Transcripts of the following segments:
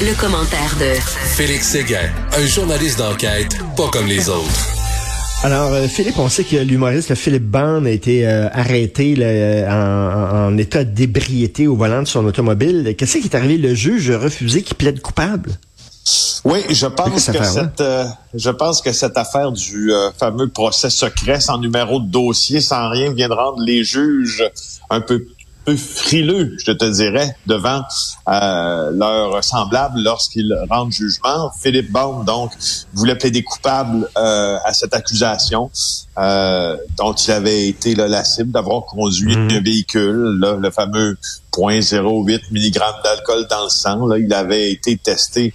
Le, commentaire de Félix Séguin, un journaliste d'enquête pas comme les autres. Alors, euh, Philippe, on sait que l'humoriste Philippe Bond a été euh, arrêté en, état d'ébriété au volant de son automobile. Qu'est-ce qui est arrivé? Le juge a refusé qu'il plaide coupable? Oui, je pense que cette, euh, je pense que cette affaire du fameux procès secret sans numéro de dossier, sans rien, vient de rendre les juges un peu peu frileux, je te dirais, devant euh, leur semblable lorsqu'ils rendent jugement. Philippe Baum, donc, voulait plaider coupable euh, à cette accusation euh, dont il avait été là, la cible d'avoir conduit mmh. un véhicule, le fameux 0.08 mg d'alcool dans le sang. Là, il avait été testé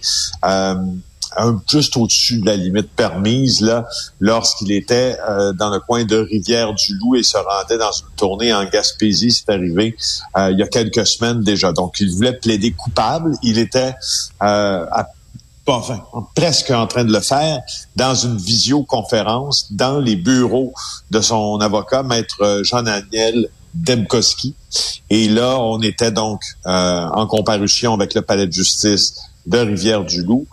euh, juste au-dessus de la limite permise là lorsqu'il était euh, dans le coin de Rivière-du-Loup et se rendait dans une tournée en Gaspésie. C'est arrivé euh, il y a quelques semaines déjà. Donc, il voulait plaider coupable. Il était euh, enfin, presque en train de le faire dans une visioconférence dans les bureaux de son avocat, maître Jean-Daniel Demkoski. Et là, on était donc en comparution avec le palais de justice de Rivière-du-Loup.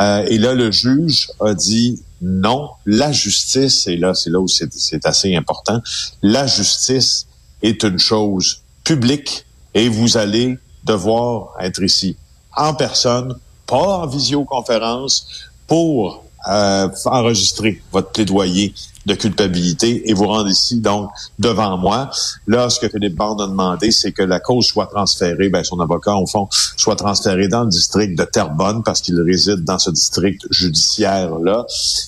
Euh, et là, le juge a dit non, la justice, et là, c'est là où c'est assez important, la justice est une chose publique et vous allez devoir être ici en personne, pas en visioconférence, pour euh, enregistrer votre plaidoyer de culpabilité et vous rendre ici, donc, devant moi. Là, ce que Philippe Bond a demandé, c'est que la cause soit transférée, ben, son avocat, au fond, soit transféré dans le district de Terrebonne parce qu'il réside dans ce district judiciaire-là.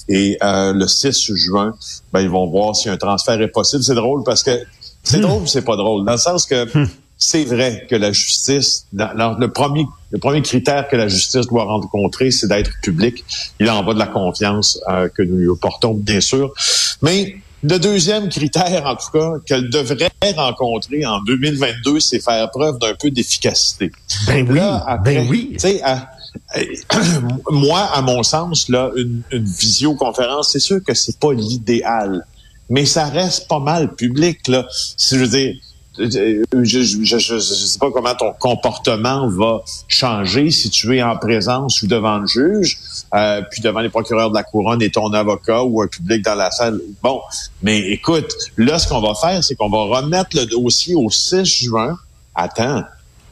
Et euh, le 6 juin, ben, ils vont voir si un transfert est possible. C'est drôle parce que c'est hmm. drôle, c'est pas drôle, dans le sens que hmm c'est vrai que la justice, le premier, le premier critère que la justice doit rencontrer, c'est d'être public. Il en va de la confiance euh, que nous lui portons, bien sûr. Mais le deuxième critère, en tout cas, qu'elle devrait rencontrer en 2022, c'est faire preuve d'un peu d'efficacité. Ben oui, ben oui. moi, à mon sens, là, une, une visioconférence, c'est sûr que c'est pas l'idéal, mais ça reste pas mal public. Là. Si je veux dire, je ne sais pas comment ton comportement va changer si tu es en présence ou devant le juge, euh, puis devant les procureurs de la couronne et ton avocat ou un public dans la salle. Bon, mais écoute, là, ce qu'on va faire, c'est qu'on va remettre le dossier au 6 juin. Attends,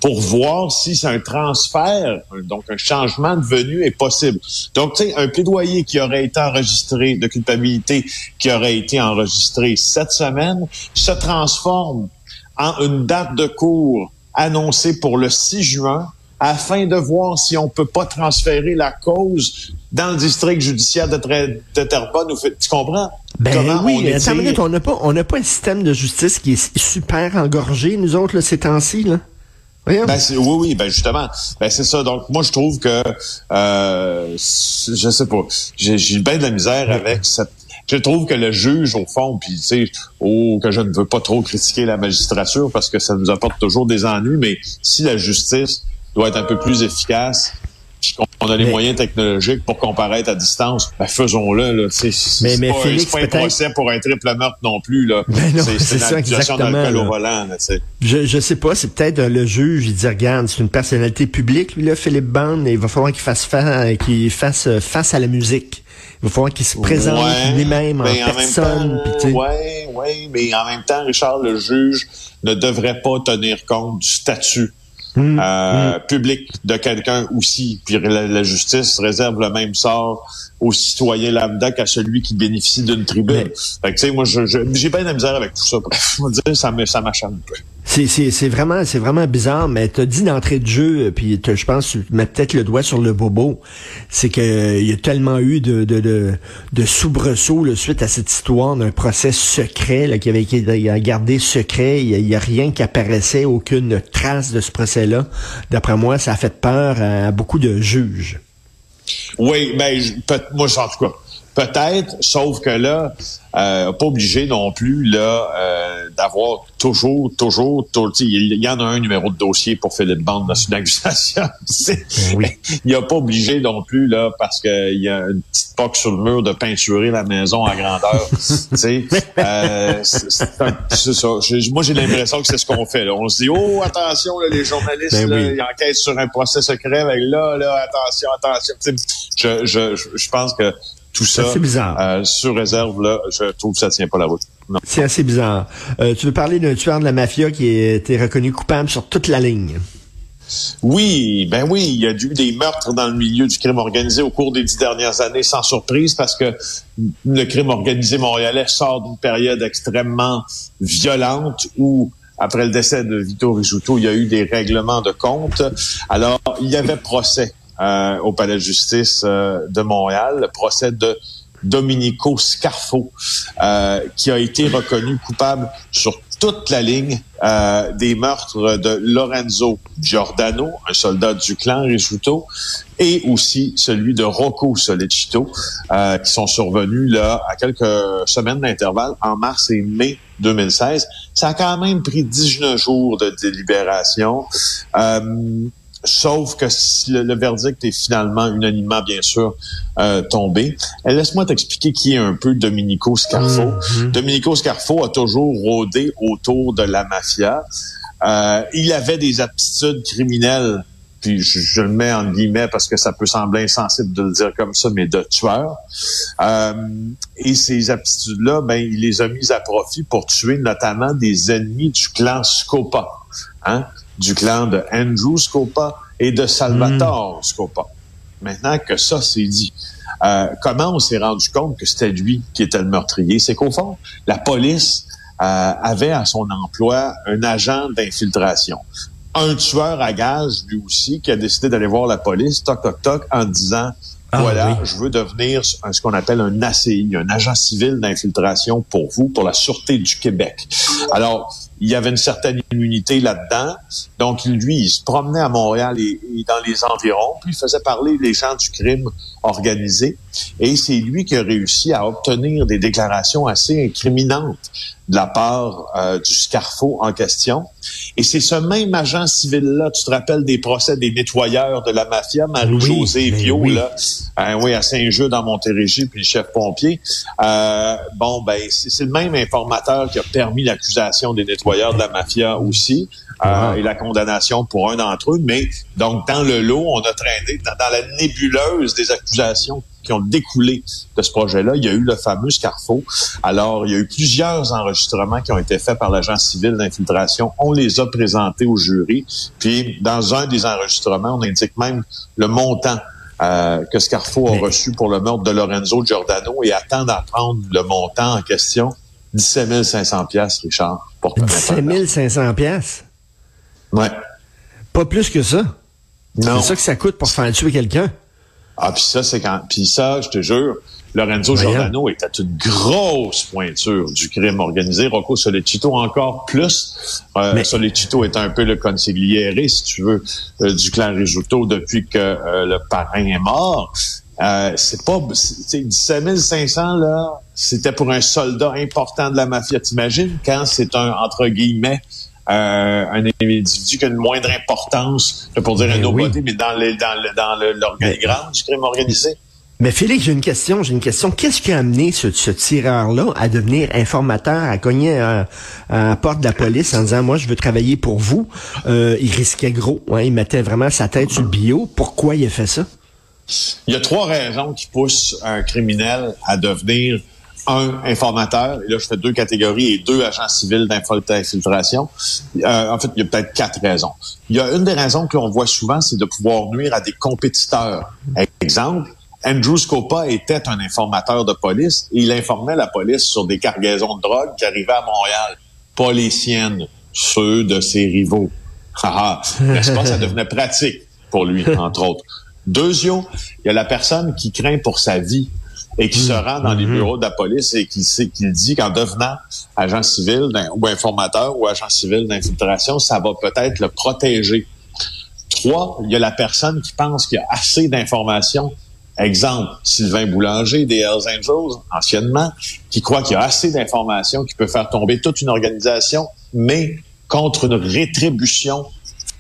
pour voir si c'est un transfert, donc un changement de venue est possible. Donc, tu sais, un plaidoyer qui aurait été enregistré de culpabilité, qui aurait été enregistré cette semaine, se transforme une date de cours annoncée pour le 6 juin afin de voir si on peut pas transférer la cause dans le district judiciaire de, Terrebonne. Tu comprends? Ben oui, on n'a pas, on n'a pas un système de justice qui est super engorgé, nous autres, là, ces temps-ci, là. Ben, oui, oui, ben justement, ben c'est ça. Donc moi je trouve que euh, je sais pas, j'ai bien de la misère avec cette je trouve que le juge, au fond, puis tu sais, oh, que je ne veux pas trop critiquer la magistrature parce que ça nous apporte toujours des ennuis, mais si la justice doit être un peu plus efficace, qu'on a les moyens technologiques pour comparaître à distance, ben faisons-le. Là. C'est, mais, mais pas, Félix, pas un procès pour un triple meurtre non plus. Là. Ben non, c'est, c'est, une accusation d'alcool au volant. Là, je, je sais pas, c'est peut-être le juge, il dit, regarde, c'est une personnalité publique, lui, là, Philippe Bond, et il va falloir qu'il fasse, face, qu'il fasse face à la musique. Il va falloir qu'il se présente lui-même en, personne. Oui, oui, mais en même temps, Richard, le juge ne devrait pas tenir compte du statut hmm, euh, hmm. public de quelqu'un aussi. Puis la, justice réserve le même sort aux citoyens lambda qu'à celui qui bénéficie d'une tribune. Fait que, tu sais, moi, j'ai bien de la misère avec tout ça. Bref, dire, ça m'acharne un peu. C'est vraiment c'est vraiment bizarre, mais t'as dit d'entrée de jeu, puis je pense tu mets peut-être le doigt sur le bobo, c'est que il y a tellement eu de de, de, de soubresauts suite à cette histoire d'un procès secret là, qui avait été gardé secret. Il y, a rien qui apparaissait, aucune trace de ce procès-là. D'après moi, ça a fait peur à beaucoup de juges. Oui, ben moi en tout cas Peut-être, sauf que là, euh, pas obligé non plus là euh, d'avoir toujours, toujours, toujours il y en a un numéro de dossier pour Philippe Bande dans une accusation. oui. Il n'y a pas obligé non plus là parce qu'il y a une petite poque sur le mur de peinturer la maison à grandeur. euh, c'est ça. Moi, j'ai l'impression que c'est ce qu'on fait. Là. On se dit oh attention là, les journalistes ben là, ils enquêtent sur un procès secret. Là, là attention, attention. je, je, je pense que tout ça, euh, sur réserve, là, je trouve que ça tient pas la route. C'est assez bizarre. Euh, tu veux parler d'un tueur de la mafia qui a été reconnu coupable sur toute la ligne? Oui, ben oui, il y a eu des meurtres dans le milieu du crime organisé au cours des dix dernières années, sans surprise, parce que le crime organisé montréalais sort d'une période extrêmement violente où après le décès de Vito Rizzuto, il y a eu des règlements de compte. Alors, il y avait procès au Palais de justice euh, de Montréal, le procès de Domenico Scarfo, euh, qui a été reconnu coupable sur toute la ligne des meurtres de Lorenzo Giordano, un soldat du clan Risuto, et aussi celui de Rocco Solecito, qui sont survenus là à quelques semaines d'intervalle en mars et mai 2016. Ça a quand même pris 19 jours de délibération. Sauf que le, verdict est finalement unanimement, bien sûr, euh, tombé. Euh, laisse-moi t'expliquer qui est un peu Domenico Scarfo. Mm-hmm. Domenico Scarfo a toujours rôdé autour de la mafia. Euh, il avait des aptitudes criminelles, puis je, le mets en guillemets parce que ça peut sembler insensible de le dire comme ça, mais de tueur. et ces aptitudes-là, ben, il les a mises à profit pour tuer notamment des ennemis du clan Scopa. Hein? du clan de Andrew Scopa et de Salvatore hmm. Scopa. Maintenant que ça c'est dit, euh, comment on s'est rendu compte que c'était lui qui était le meurtrier? C'est qu'au fond, la police euh, avait à son emploi un agent d'infiltration. Un tueur à gage, lui aussi, qui a décidé d'aller voir la police, toc, toc, toc, en disant, ah voilà, je veux devenir ce qu'on appelle un ACI, un agent civil d'infiltration pour vous, pour la Sûreté du Québec. Alors, il y avait une certaine immunité là-dedans. Donc, lui, il se promenait à Montréal et, dans les environs, puis il faisait parler les gens du crime organisé. Et c'est lui qui a réussi à obtenir des déclarations assez incriminantes de la part euh, du Scarfo en question. Et c'est ce même agent civil-là, tu te rappelles des procès des nettoyeurs de la mafia, Marie-Josée oui, Vio, là, hein, oui, à Saint-Jeu dans Montérégie, puis le chef pompier. Euh, bon, ben, c'est le même informateur qui a permis l'accusation des nettoyeurs de la mafia aussi. Euh, ah. et la condamnation pour un d'entre eux. Mais donc, dans le lot, on a traîné dans, la nébuleuse des accusations qui ont découlé de ce projet-là. Il y a eu le fameux Scarfo. Alors, il y a eu plusieurs enregistrements qui ont été faits par l'agent civil d'infiltration. On les a présentés au jury. Puis, dans un des enregistrements, on indique même le montant euh, que Scarfo a reçu pour le meurtre de Lorenzo Giordano et attend d'apprendre le montant en question. 17 500 pièces, Richard. Pour 17 500 pièces. Ouais. Pas plus que ça? Non. C'est ça que ça coûte pour faire tuer quelqu'un? Ah, puis ça, c'est quand. Puis ça, je te jure, Lorenzo Giordano était une grosse pointure du crime organisé. Rocco Solecito encore plus. Euh, Solecito est un peu le consigliere, si tu veux, euh, du clan Risuto depuis que euh, le parrain est mort. Euh, c'est pas 17 500 là, c'était pour un soldat important de la mafia. T'imagines quand c'est un entre guillemets euh, un individu qui a une moindre importance, pour dire un ben nobody, mais dans l'organigramme du crime organisé. Mais Félix, j'ai une question, j'ai une question. Qu'est-ce qui a amené ce, tireur-là à devenir informateur, à cogner à, la porte de la police en disant, moi, je veux travailler pour vous? Euh, il risquait gros, hein, il mettait vraiment sa tête sur le bio. Pourquoi il a fait ça? Il y a trois raisons qui poussent un criminel à devenir un informateur, et là je fais deux catégories et deux agents civils d'infiltration. Euh, en fait, il y a peut-être quatre raisons. Il y a une des raisons que l'on voit souvent, c'est de pouvoir nuire à des compétiteurs. Exemple, Andrew Scopa était un informateur de police et il informait la police sur des cargaisons de drogue qui arrivaient à Montréal. Pas ceux de ses rivaux. N'est-ce pas? Ça devenait pratique pour lui, entre autres. Deuxième, il y a la personne qui craint pour sa vie et qui se rend dans les mhm. bureaux de la police et qui, qui dit qu'en devenant agent civil ou informateur ou agent civil d'infiltration, ça va peut-être le protéger. Trois, il y a la personne qui pense qu'il y a assez d'informations Exemple, Sylvain Boulanger des Hells Angels, anciennement, qui croit qu'il y a assez d'informations qui peut faire tomber toute une organisation, mais contre une rétribution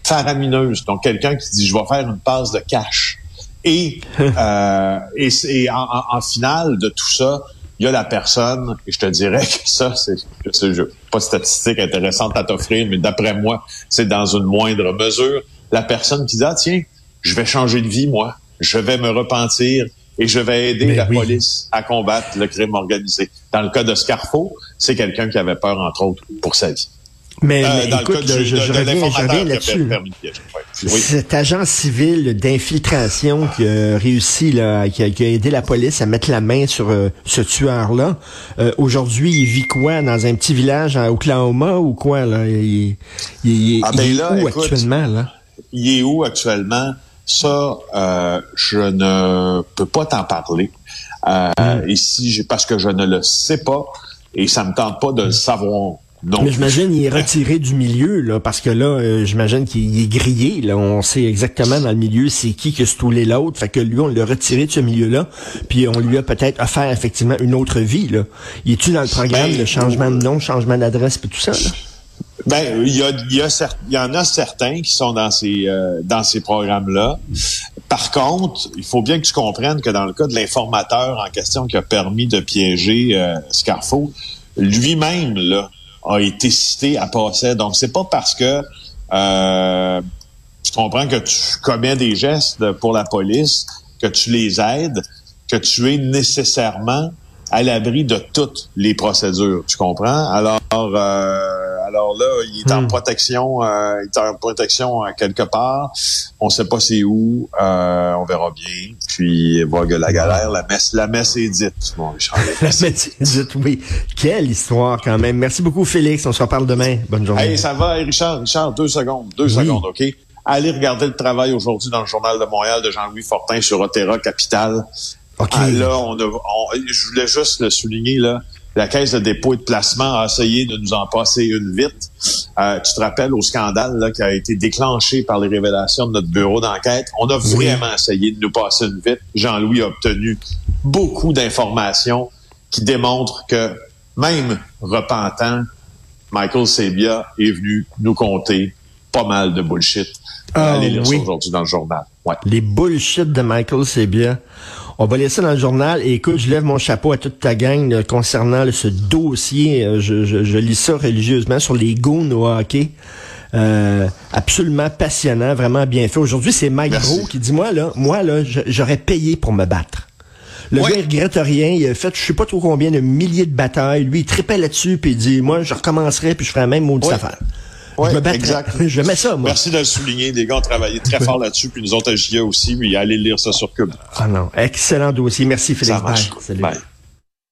faramineuse. Donc, quelqu'un qui dit, je vais faire une passe de cash. Et, euh, et, en, en, finale de tout ça, il y a la personne, et je te dirais que ça, c'est pas de statistique intéressante à t'offrir, mais d'après moi, c'est dans une moindre mesure, la personne qui dit, ah tiens, je vais changer de vie, moi, je vais me repentir et je vais aider la police à combattre le crime organisé. Dans le cas de Scarfo, c'est quelqu'un qui avait peur, entre autres, pour sa vie. Mais, euh, écoute, je, je, reviens, là-dessus. Cet agent civil d'infiltration qui a réussi, là, qui, a, aidé la police à mettre la main sur euh, ce tueur-là, euh, aujourd'hui, il vit quoi dans un petit village à Oklahoma ou quoi là? Il, il, ah, ben est où actuellement là? Il est où actuellement? Ça, je ne peux pas t'en parler. Hmm. Ici, parce que je ne le sais pas et ça me tente pas de le savoir. Mais j'imagine qu'il est retiré du milieu, là, parce que là, euh, j'imagine qu'il est grillé. Là, on sait exactement dans le milieu c'est qui a stoulé l'autre. Fait que lui, on l'a retiré de ce milieu-là, puis on lui a peut-être offert effectivement une autre vie. Là. Il est-tu dans le programme ben, de changement de nom, changement d'adresse, puis tout ça? Là? Ben, il y, a, il, y a il y en a certains qui sont dans ces euh, dans ces programmes-là. Par contre, il faut bien que tu comprennes que dans le cas de l'informateur en question qui a permis de piéger euh, Scarfo, lui-même là, a été cité à passer. Donc, c'est pas parce que euh, tu comprends que tu commets des gestes pour la police, que tu les aides, que tu es nécessairement à l'abri de toutes les procédures. Tu comprends? Alors, euh, alors là, il est en hmm. protection, euh, il est en protection euh, quelque part. On sait pas c'est où. Euh, on verra bien. Puis la galère, la messe, la messe est dite. Bon, la messe est dite, oui. Quelle histoire quand même. Merci beaucoup, Félix. On se reparle demain. Bonne journée. Hey, ça va, Richard. Richard, deux secondes, deux secondes, ok? Allez regarder le travail aujourd'hui dans le journal de Montréal de Jean-Louis Fortin sur Otera Capital. Okay. Ah, là, on, a, je voulais juste le souligner là la Caisse de dépôt et de placement a essayé de nous en passer une vite. Euh, tu te rappelles au scandale là, qui a été déclenché par les révélations de notre bureau d'enquête? On a vraiment essayé de nous passer une vite. Jean-Louis a obtenu beaucoup d'informations qui démontrent que même repentant, Michael Sebia est venu nous conter pas mal de bullshit. Ah, Allez lire aujourd'hui dans le journal. Ouais. Les bullshit de Michael Sebia. On va laisser dans le journal. Et écoute, je lève mon chapeau à toute ta gang concernant ce dossier. Euh, je, je, lis ça religieusement sur les goons au hockey. Euh, absolument passionnant, vraiment bien fait. Aujourd'hui, c'est Mike Bro qui dit moi là, moi là, j'aurais payé pour me battre. Le gars, il regrette rien. Il a fait, je sais pas trop combien de milliers de batailles. Lui, il tripait là-dessus, puis il dit, moi, je recommencerai, puis je ferai la même maudite affaire je exact. Je mets ça, moi. Merci de le souligner. Les gars ont travaillé très fort là-dessus, puis nous autres à JA aussi, mais allez lire ça sur Cube. Ah non, excellent dossier. Merci, Philippe. Ça marche. Bye.